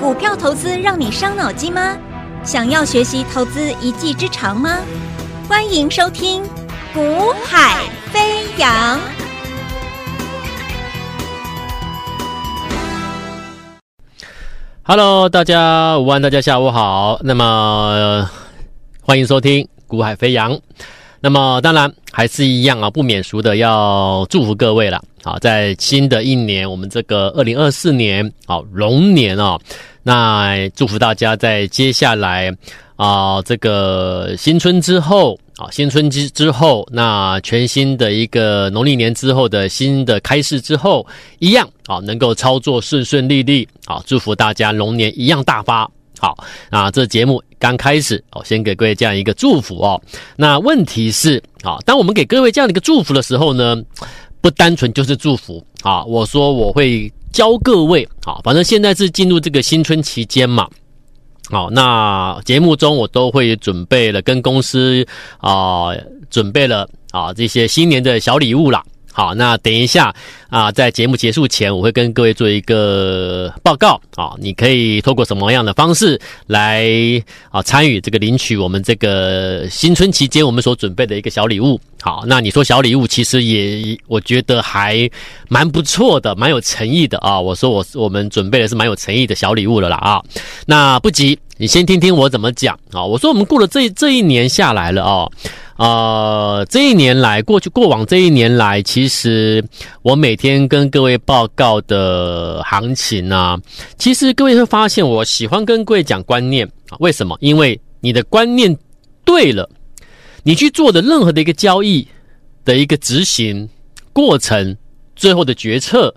股票投资让你伤脑筋吗？想要学习投资一技之长吗？欢迎收听《股海飞扬》。Hello，大家午安，大家下午好。那么，欢迎收听《股海飞扬》。那么，当然还是一样啊，不免俗的要祝福各位了。好，在新的一年，我们这个二零二四年，好龙年哦，那祝福大家在接下来啊，这个新春之后啊，新春之之后，那全新的一个农历年之后的新的开市之后，一样啊，能够操作顺顺利利，好，祝福大家龙年一样大发。好，那这节目刚开始，我先给各位这样一个祝福哦。那问题是，啊，当我们给各位这样的一个祝福的时候呢，不单纯就是祝福啊！我说我会教各位啊，反正现在是进入这个新春期间嘛，好，那节目中我都会准备了跟公司啊准备了啊这些新年的小礼物啦。好，那等一下啊，在节目结束前，我会跟各位做一个报告啊。你可以透过什么样的方式来啊参与这个领取我们这个新春期间我们所准备的一个小礼物？好，那你说小礼物其实也我觉得还蛮不错的，蛮有诚意的啊。我说我我们准备的是蛮有诚意的小礼物了啦啊。那不急，你先听听我怎么讲啊。我说我们过了这这一年下来了啊。呃，这一年来，过去过往这一年来，其实我每天跟各位报告的行情啊，其实各位会发现，我喜欢跟各位讲观念啊。为什么？因为你的观念对了，你去做的任何的一个交易的一个执行过程，最后的决策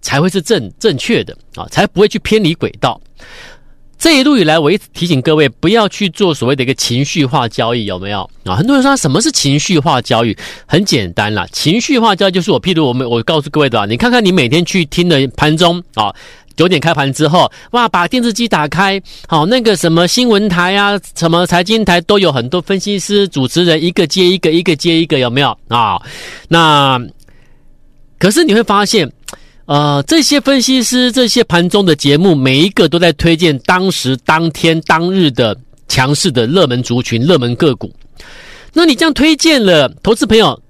才会是正正确的啊，才不会去偏离轨道。这一路以来，我一直提醒各位不要去做所谓的一个情绪化交易，有没有啊？很多人说什么是情绪化交易？很简单啦，情绪化交易就是我，譬如我们我告诉各位的，你看看你每天去听的盘中啊，九点开盘之后，哇，把电视机打开，好，那个什么新闻台啊，什么财经台都有很多分析师、主持人，一个接一个，一个接一个，有没有啊？那可是你会发现。呃，这些分析师、这些盘中的节目，每一个都在推荐当时、当天、当日的强势的热门族群、热门个股。那你这样推荐了，投资朋友，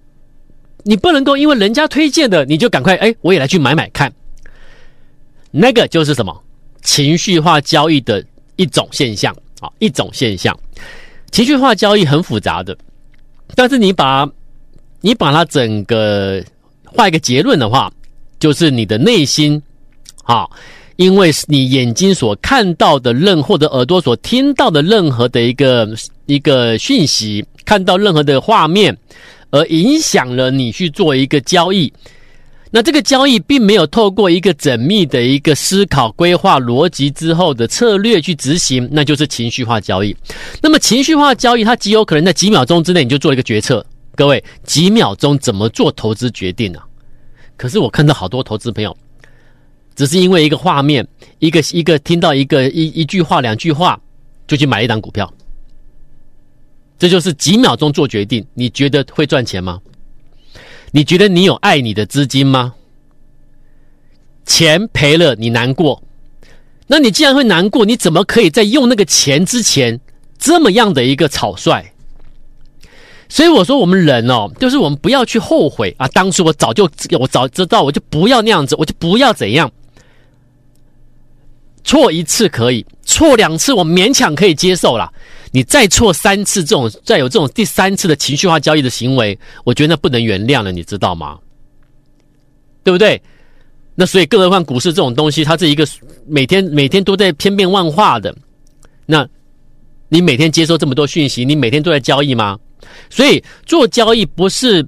你不能够因为人家推荐的，你就赶快哎，我也来去买买看。那个就是什么情绪化交易的一种现象啊，一种现象。情绪化交易很复杂的，但是你把你把它整个画一个结论的话。就是你的内心，啊，因为你眼睛所看到的任或者耳朵所听到的任何的一个一个讯息，看到任何的画面，而影响了你去做一个交易。那这个交易并没有透过一个缜密的一个思考、规划、逻辑之后的策略去执行，那就是情绪化交易。那么情绪化交易，它极有可能在几秒钟之内你就做一个决策。各位，几秒钟怎么做投资决定呢？可是我看到好多投资朋友，只是因为一个画面，一个一个听到一个一一句话两句话，就去买一档股票。这就是几秒钟做决定。你觉得会赚钱吗？你觉得你有爱你的资金吗？钱赔了你难过，那你既然会难过，你怎么可以在用那个钱之前这么样的一个草率？所以我说，我们人哦，就是我们不要去后悔啊！当时我早就我早知道，我就不要那样子，我就不要怎样。错一次可以，错两次我勉强可以接受啦。你再错三次，这种再有这种第三次的情绪化交易的行为，我觉得那不能原谅了，你知道吗？对不对？那所以，更何况股市这种东西，它是一个每天每天都在千变万化的。那你每天接收这么多讯息，你每天都在交易吗？所以做交易不是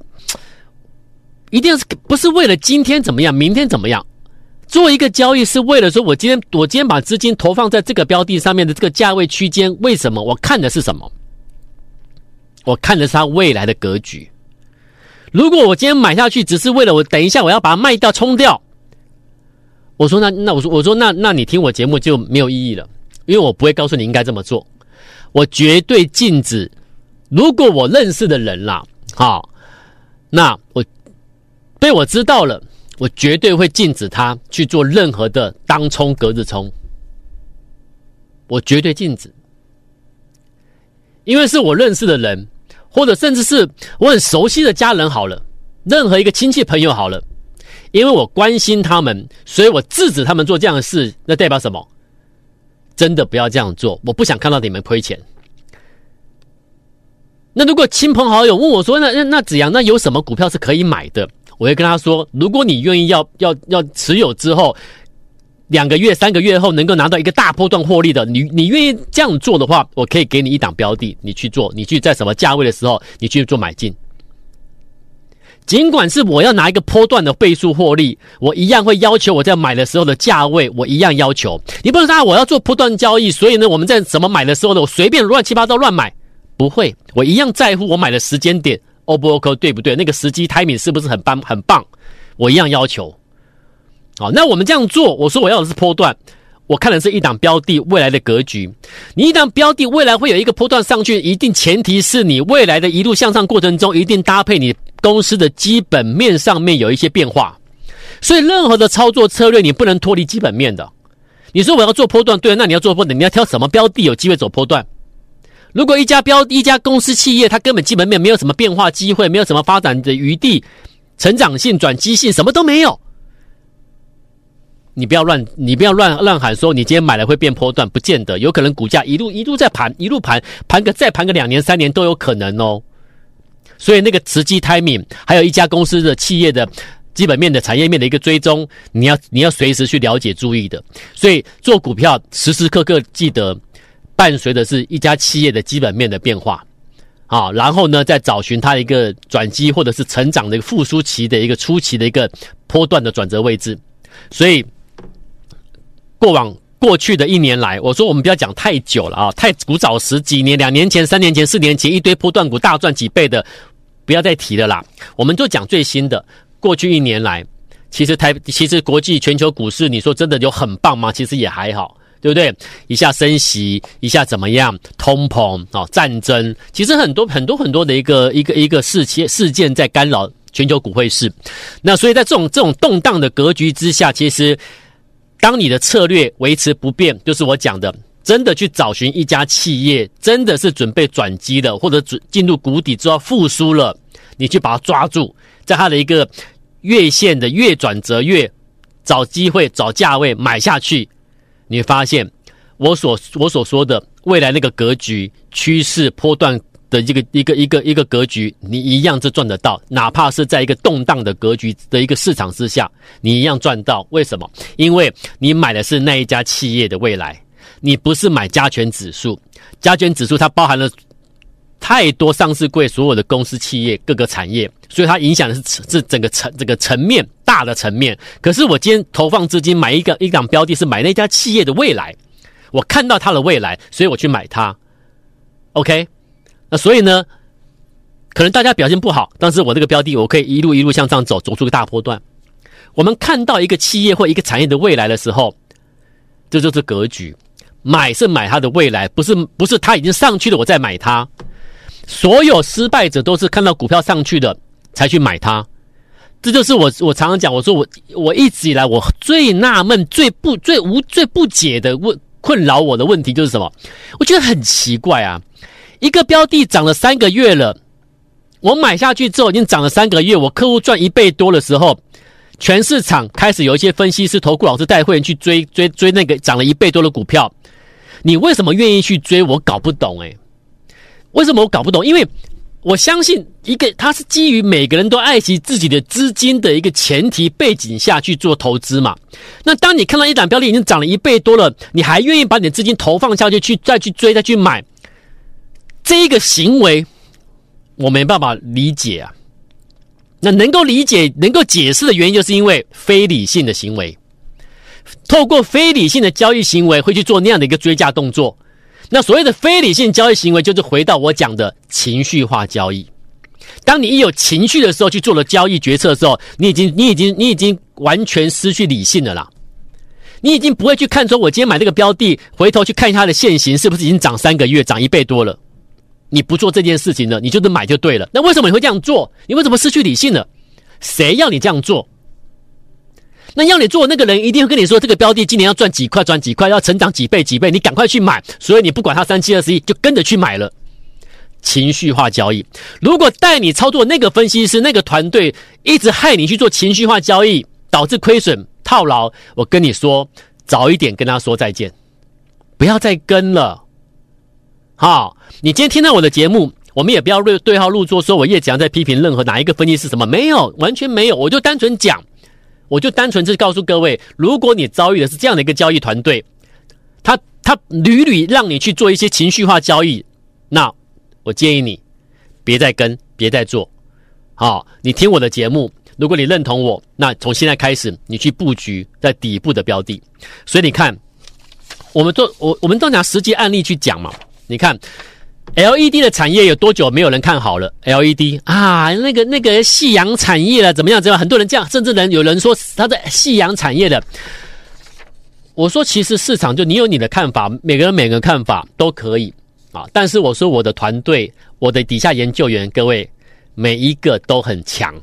一定是不是为了今天怎么样，明天怎么样？做一个交易是为了说，我今天我今天把资金投放在这个标的上面的这个价位区间，为什么？我看的是什么？我看的是它未来的格局。如果我今天买下去，只是为了我等一下我要把它卖掉冲掉，我说那那我说我说那那你听我节目就没有意义了，因为我不会告诉你应该这么做，我绝对禁止。如果我认识的人啦，好，那我被我知道了，我绝对会禁止他去做任何的当冲、隔日冲。我绝对禁止，因为是我认识的人，或者甚至是我很熟悉的家人好了，任何一个亲戚朋友好了，因为我关心他们，所以我制止他们做这样的事，那代表什么？真的不要这样做，我不想看到你们亏钱。那如果亲朋好友问我说：“那那那子阳，那有什么股票是可以买的？”我会跟他说：“如果你愿意要要要持有之后，两个月、三个月后能够拿到一个大波段获利的，你你愿意这样做的话，我可以给你一档标的，你去做，你去在什么价位的时候，你去做买进。尽管是我要拿一个波段的倍数获利，我一样会要求我在买的时候的价位，我一样要求。你不能说啊我要做波段交易，所以呢，我们在怎么买的时候呢，我随便乱七八糟乱买，不会，我一样在乎我买的时间点。” O 不 OK 对不对？那个时机 timing 是不是很棒很棒？我一样要求。好，那我们这样做，我说我要的是波段，我看的是一档标的未来的格局。你一档标的未来会有一个波段上去，一定前提是你未来的一路向上过程中，一定搭配你公司的基本面上面有一些变化。所以任何的操作策略，你不能脱离基本面的。你说我要做波段，对，那你要做波段，你要挑什么标的有机会走波段？如果一家标一家公司企业，它根本基本面没有什么变化机会，没有什么发展的余地，成长性、转机性什么都没有，你不要乱，你不要乱乱喊说你今天买了会变波段，不见得，有可能股价一路一路在盘，一路盘盘个再盘个两年三年都有可能哦。所以那个时机 timing，还有一家公司的企业的基本面的产业面的一个追踪，你要你要随时去了解注意的。所以做股票时时刻刻记得。伴随的是一家企业的基本面的变化，啊，然后呢，再找寻它一个转机或者是成长的一个复苏期的一个初期的一个波段的转折位置。所以，过往过去的一年来，我说我们不要讲太久了啊，太古早时几年、两年前、三年前、四年前一堆波段股大赚几倍的，不要再提了啦。我们就讲最新的，过去一年来，其实台其实国际全球股市，你说真的有很棒吗？其实也还好。对不对？一下升息，一下怎么样？通膨啊，战争，其实很多很多很多的一个一个一个事件事件在干扰全球股汇市。那所以在这种这种动荡的格局之下，其实当你的策略维持不变，就是我讲的，真的去找寻一家企业，真的是准备转机的，或者准进入谷底之后复苏了，你去把它抓住，在它的一个月线的月转折月，找机会找价位买下去。你发现，我所我所说的未来那个格局、趋势、波段的一个一个一个一个格局，你一样是赚得到。哪怕是在一个动荡的格局的一个市场之下，你一样赚到。为什么？因为你买的是那一家企业的未来，你不是买加权指数。加权指数它包含了太多上市柜所有的公司、企业各个产业，所以它影响的是这整个层这个层面。大的层面，可是我今天投放资金买一个一档标的，是买那家企业的未来，我看到它的未来，所以我去买它。OK，那所以呢，可能大家表现不好，但是我这个标的，我可以一路一路向上走，走出个大波段。我们看到一个企业或一个产业的未来的时候，这就是格局。买是买它的未来，不是不是它已经上去了，我再买它。所有失败者都是看到股票上去的才去买它。这就是我我常常讲，我说我我一直以来我最纳闷、最不最无最不解的问困扰我的问题就是什么？我觉得很奇怪啊！一个标的涨了三个月了，我买下去之后已经涨了三个月，我客户赚一倍多的时候，全市场开始有一些分析师、投顾老师带会员去追追追那个涨了一倍多的股票，你为什么愿意去追？我搞不懂诶，为什么我搞不懂？因为。我相信一个，它是基于每个人都爱惜自己的资金的一个前提背景下去做投资嘛。那当你看到一档标的已经涨了一倍多了，你还愿意把你的资金投放下去，去再去追，再去买，这个行为我没办法理解啊。那能够理解、能够解释的原因，就是因为非理性的行为，透过非理性的交易行为会去做那样的一个追价动作。那所谓的非理性交易行为，就是回到我讲的情绪化交易。当你一有情绪的时候去做了交易决策的时候，你已经、你已经、你已经完全失去理性了啦。你已经不会去看说，我今天买这个标的，回头去看它的现行是不是已经涨三个月、涨一倍多了。你不做这件事情了，你就是买就对了。那为什么你会这样做？你为什么失去理性了？谁要你这样做？那要你做那个人一定会跟你说，这个标的今年要赚几块，赚几块，要成长几倍几倍，你赶快去买。所以你不管它三七二十一，就跟着去买了。情绪化交易，如果带你操作那个分析师那个团队一直害你去做情绪化交易，导致亏损套牢，我跟你说，早一点跟他说再见，不要再跟了。好，你今天听到我的节目，我们也不要对对号入座，说我叶子阳在批评任何哪一个分析师什么，没有，完全没有，我就单纯讲，我就单纯是告诉各位，如果你遭遇的是这样的一个交易团队，他他屡屡让你去做一些情绪化交易，那。我建议你别再跟，别再做。好，你听我的节目，如果你认同我，那从现在开始，你去布局在底部的标的。所以你看，我们都我我们都拿实际案例去讲嘛。你看，LED 的产业有多久没有人看好了？LED 啊，那个那个夕阳产业了，怎么样？怎么样？很多人这样，甚至人有人说他在夕阳产业的。我说，其实市场就你有你的看法，每个人每个看法都可以。啊！但是我说我的团队，我的底下研究员，各位每一个都很强。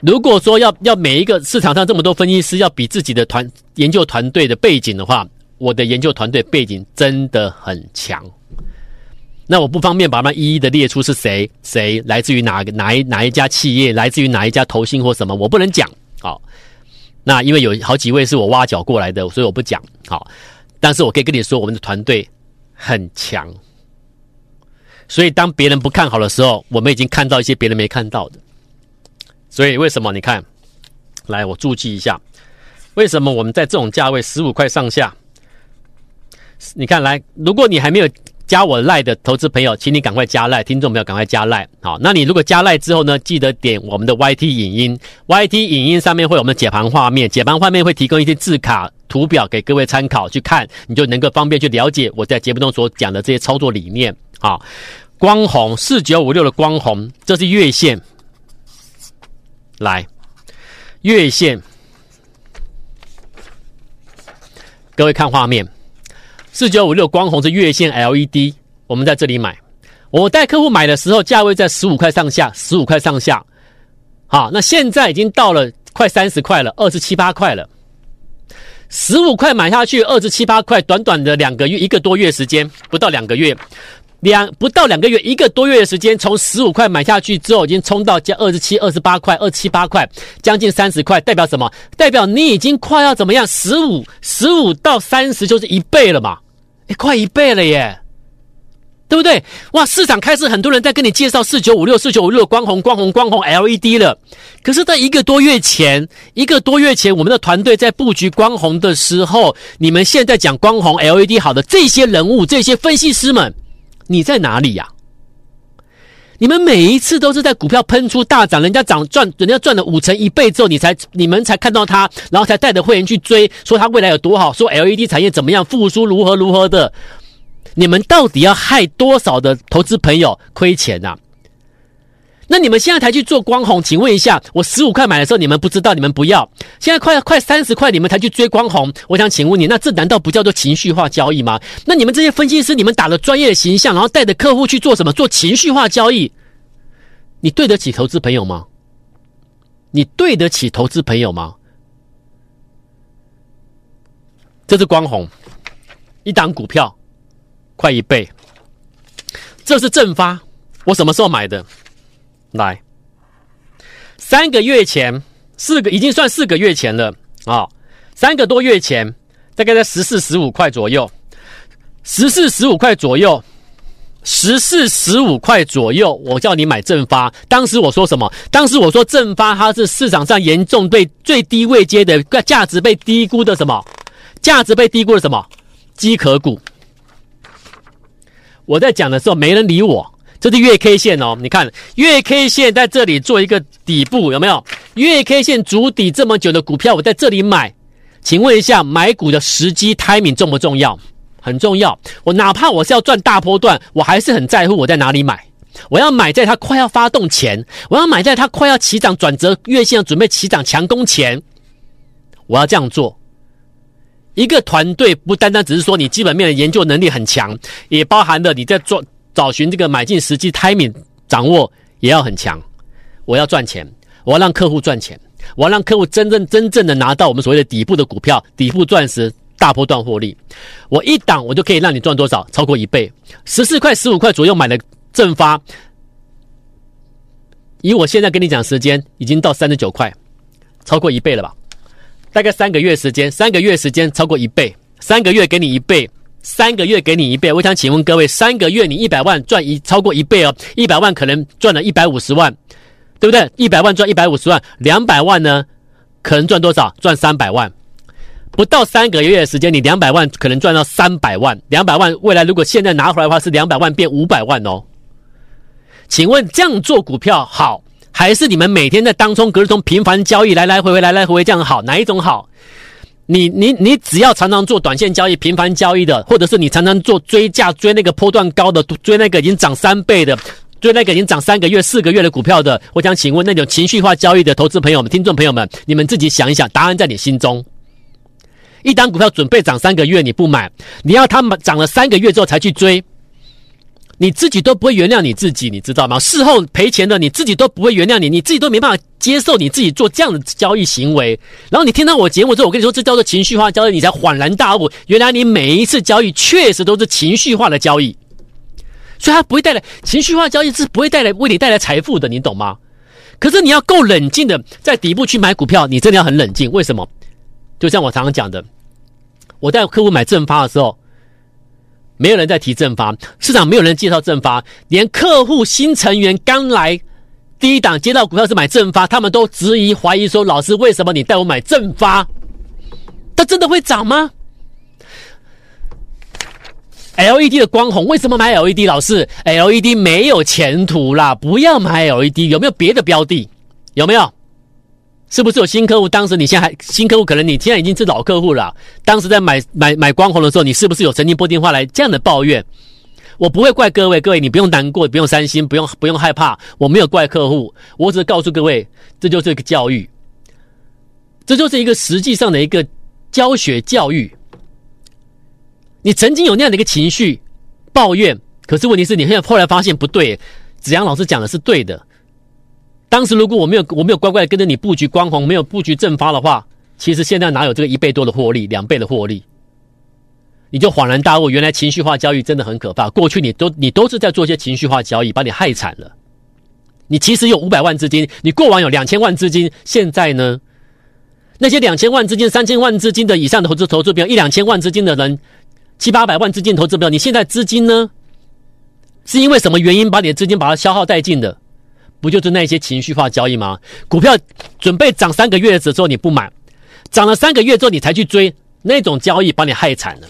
如果说要要每一个市场上这么多分析师要比自己的团研究团队的背景的话，我的研究团队背景真的很强。那我不方便把它一一的列出是谁谁来自于哪个哪一哪一家企业，来自于哪一家投信或什么，我不能讲。好，那因为有好几位是我挖角过来的，所以我不讲。好，但是我可以跟你说，我们的团队。很强，所以当别人不看好的时候，我们已经看到一些别人没看到的。所以为什么？你看，来，我注记一下，为什么我们在这种价位十五块上下？你看，来，如果你还没有加我赖的投资朋友，请你赶快加赖，听众朋友赶快加赖。好，那你如果加赖之后呢，记得点我们的 YT 影音，YT 影音上面会有我们的解盘画面，解盘画面会提供一些字卡。图表给各位参考去看，你就能够方便去了解我在节目中所讲的这些操作理念。好，光红四九五六的光红，这是月线。来，月线，各位看画面，四九五六光红是月线 LED，我们在这里买。我带客户买的时候，价位在十五块上下，十五块上下。好，那现在已经到了快三十块了，二十七八块了。十五块买下去，二十七八块，短短的两个月，一个多月时间，不到两个月，两不到两个月，一个多月的时间，从十五块买下去之后，已经冲到加二十七、二十八块，二七八块，将近三十块，代表什么？代表你已经快要怎么样？十五、十五到三十就是一倍了嘛？诶，快一倍了耶！对不对？哇，市场开始很多人在跟你介绍四九五六、四九五六光红、光红、光红 LED 了。可是，在一个多月前，一个多月前，我们的团队在布局光红的时候，你们现在讲光红 LED 好的这些人物、这些分析师们，你在哪里呀？你们每一次都是在股票喷出大涨，人家涨赚，人家赚了五成一倍之后，你才你们才看到它，然后才带着会员去追，说它未来有多好，说 LED 产业怎么样复苏，如何如何的。你们到底要害多少的投资朋友亏钱呐？那你们现在才去做光红，请问一下，我十五块买的时候你们不知道，你们不要，现在快快三十块你们才去追光红，我想请问你，那这难道不叫做情绪化交易吗？那你们这些分析师，你们打了专业的形象，然后带着客户去做什么？做情绪化交易，你对得起投资朋友吗？你对得起投资朋友吗？这是光红，一档股票。快一倍，这是正发，我什么时候买的？来，三个月前，四个已经算四个月前了啊、三个多月前，大概在十四十五块左右，十四十五块左右，十四十五块左右，我叫你买正发。当时我说什么？当时我说正发它是市场上严重被最低位阶的价值被低估的什么？价值被低估的什么？机壳股。我在讲的时候没人理我，这是月 K 线哦，你看月 K 线在这里做一个底部有没有？月 K 线筑底这么久的股票，我在这里买，请问一下，买股的时机 timing 重不重要？很重要。我哪怕我是要赚大波段，我还是很在乎我在哪里买。我要买在它快要发动前，我要买在它快要起涨转折月线准备起涨强攻前，我要这样做。一个团队不单单只是说你基本面的研究能力很强，也包含了你在做找寻这个买进时机 timing 掌握也要很强。我要赚钱，我要让客户赚钱，我要让客户真正真正的拿到我们所谓的底部的股票，底部钻石大波段获利。我一档我就可以让你赚多少？超过一倍，十四块、十五块左右买的正发，以我现在跟你讲时间，已经到三十九块，超过一倍了吧？大概三个月时间，三个月时间超过一倍，三个月给你一倍。三个月给你一倍，我想请问各位，三个月你一百万赚一超过一倍哦，一百万可能赚了一百五十万，对不对？一百万赚一百五十万，两百万呢，可能赚多少？赚三百万，不到三个月的时间，你两百万可能赚到三百万，两百万未来如果现在拿回来的话是两百万变五百万哦。请问这样做股票好，还是你们每天在当冲、隔日冲频繁交易来来回回来来回回这样好？哪一种好？你你你只要常常做短线交易、频繁交易的，或者是你常常做追价、追那个波段高的、追那个已经涨三倍的、追那个已经涨三个月、四个月的股票的，我想请问那种情绪化交易的投资朋友们、听众朋友们，你们自己想一想，答案在你心中。一单股票准备涨三个月你不买，你要它涨了三个月之后才去追。你自己都不会原谅你自己，你知道吗？事后赔钱的你自己都不会原谅你，你自己都没办法接受你自己做这样的交易行为。然后你听到我节目之后，我跟你说，这叫做情绪化交易，你才恍然大悟，原来你每一次交易确实都是情绪化的交易，所以它不会带来情绪化交易是不会带来为你带来财富的，你懂吗？可是你要够冷静的在底部去买股票，你真的要很冷静。为什么？就像我常常讲的，我带客户买正发的时候。没有人在提正发，市场没有人介绍正发，连客户新成员刚来第一档接到股票是买正发，他们都质疑怀疑说：“老师，为什么你带我买正发？它真的会涨吗？”LED 的光红为什么买 LED？老师，LED 没有前途啦，不要买 LED，有没有别的标的？有没有？是不是有新客户？当时你现在还新客户，可能你现在已经是老客户了。当时在买买买光红的时候，你是不是有曾经拨电话来这样的抱怨？我不会怪各位，各位你不用难过，不用伤心，不用不用害怕。我没有怪客户，我只是告诉各位，这就是一个教育，这就是一个实际上的一个教学教育。你曾经有那样的一个情绪抱怨，可是问题是你现在后来发现不对，子阳老师讲的是对的。当时如果我没有我没有乖乖的跟着你布局光红，没有布局正发的话，其实现在哪有这个一倍多的获利，两倍的获利？你就恍然大悟，原来情绪化交易真的很可怕。过去你都你都是在做些情绪化交易，把你害惨了。你其实有五百万资金，你过往有两千万资金，现在呢？那些两千万资金、三千万资金的以上的投资投资标，一两千万资金的人，七八百万资金投资标，你现在资金呢？是因为什么原因把你的资金把它消耗殆尽的？不就是那些情绪化交易吗？股票准备涨三个月的时候你不买，涨了三个月之后你才去追，那种交易把你害惨了。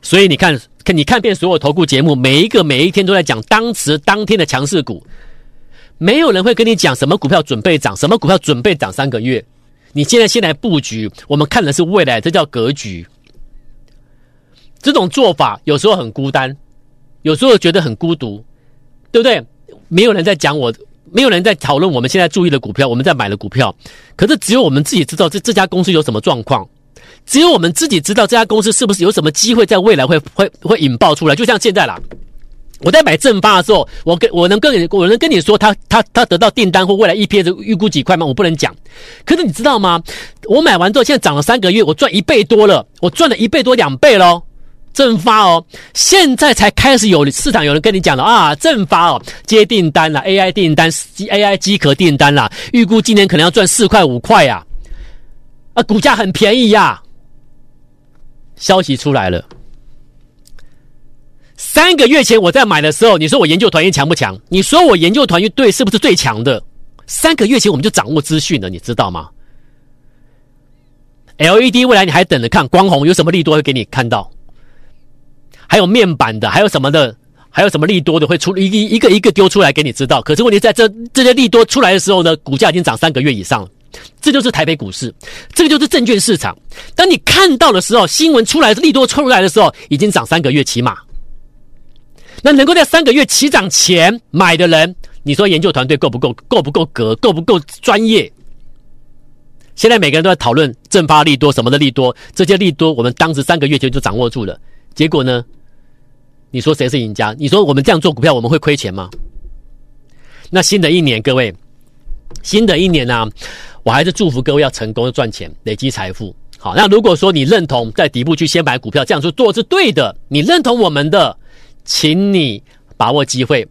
所以你看，看你看遍所有投顾节目，每一个每一天都在讲当时当天的强势股，没有人会跟你讲什么股票准备涨，什么股票准备涨三个月。你现在先来布局，我们看的是未来，这叫格局。这种做法有时候很孤单，有时候觉得很孤独，对不对？没有人在讲我。没有人在讨论我们现在注意的股票，我们在买的股票，可是只有我们自己知道这这家公司有什么状况，只有我们自己知道这家公司是不是有什么机会在未来会会会引爆出来。就像现在啦，我在买正发的时候，我跟我能跟你我能跟你说他他他得到订单或未来 EPS 预估几块吗？我不能讲。可是你知道吗？我买完之后现在涨了三个月，我赚一倍多了，我赚了一倍多两倍喽。正发哦，现在才开始有市场有人跟你讲了啊，正发哦，接订单了，AI 订单，AI 机壳订单啦，预估今年可能要赚四块五块呀，啊，股价很便宜呀，消息出来了，三个月前我在买的时候，你说我研究团队强不强？你说我研究团队是不是最强的？三个月前我们就掌握资讯了，你知道吗？LED 未来你还等着看光红有什么利多会给你看到？还有面板的，还有什么的，还有什么利多的会出一一个一个丢出来给你知道。可是问题在这这些利多出来的时候呢，股价已经涨三个月以上了。这就是台北股市，这个就是证券市场。当你看到的时候，新闻出来利多出来的时候，已经涨三个月起码。那能够在三个月起涨前买的人，你说研究团队够不够？够不够格？够不够专业？现在每个人都在讨论正发利多什么的利多，这些利多我们当时三个月前就掌握住了。结果呢？你说谁是赢家？你说我们这样做股票，我们会亏钱吗？那新的一年，各位，新的一年呢、我还是祝福各位要成功赚钱，累积财富。好，那如果说你认同在底部去先买股票，这样做做是对的，你认同我们的，请你把握机会。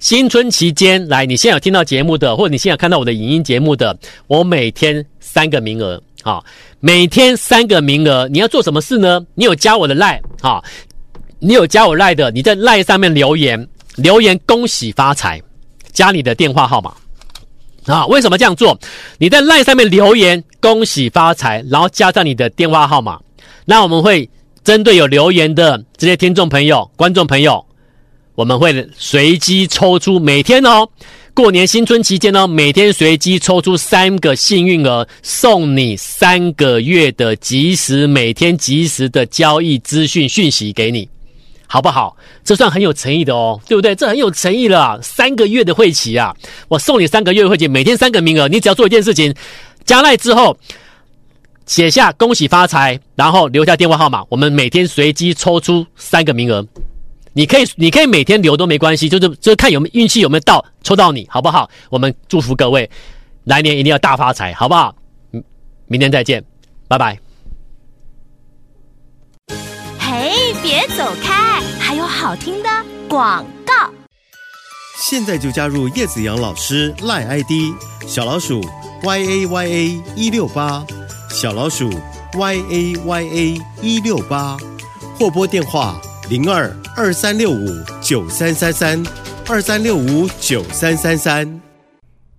新春期间来，你现在有听到节目的，或者你现在有看到我的影音节目的，我每天三个名额，好，每天三个名额，你要做什么事呢？你有加我的赖，好，你有加我赖的，你在赖上面留言，留言恭喜发财，加你的电话号码。啊，为什么这样做？你在 LINE 上面留言“恭喜发财”，然后加上你的电话号码，那我们会针对有留言的这些听众朋友、观众朋友，我们会随机抽出每天哦，过年新春期间呢，每天随机抽出三个幸运儿，送你三个月的即时每天即时的交易资讯讯息给你。好不好？这算很有诚意的哦，对不对？这很有诚意了，三个月的会期啊，我送你三个月的会期，每天三个名额，你只要做一件事情，加赖之后写下恭喜发财，然后留下电话号码，我们每天随机抽出三个名额，你可以你可以每天留都没关系，就是就是看有没有运气有没有到抽到你，好不好？我们祝福各位，来年一定要大发财，好不好？明天再见，拜拜。嘿，别走开。好听的广告，现在就加入叶子阳老师赖 ID 小老鼠 y a y a 一六八小老鼠 y a y a 一六八或拨电话零二二三六五九三三三二三六五九三三三。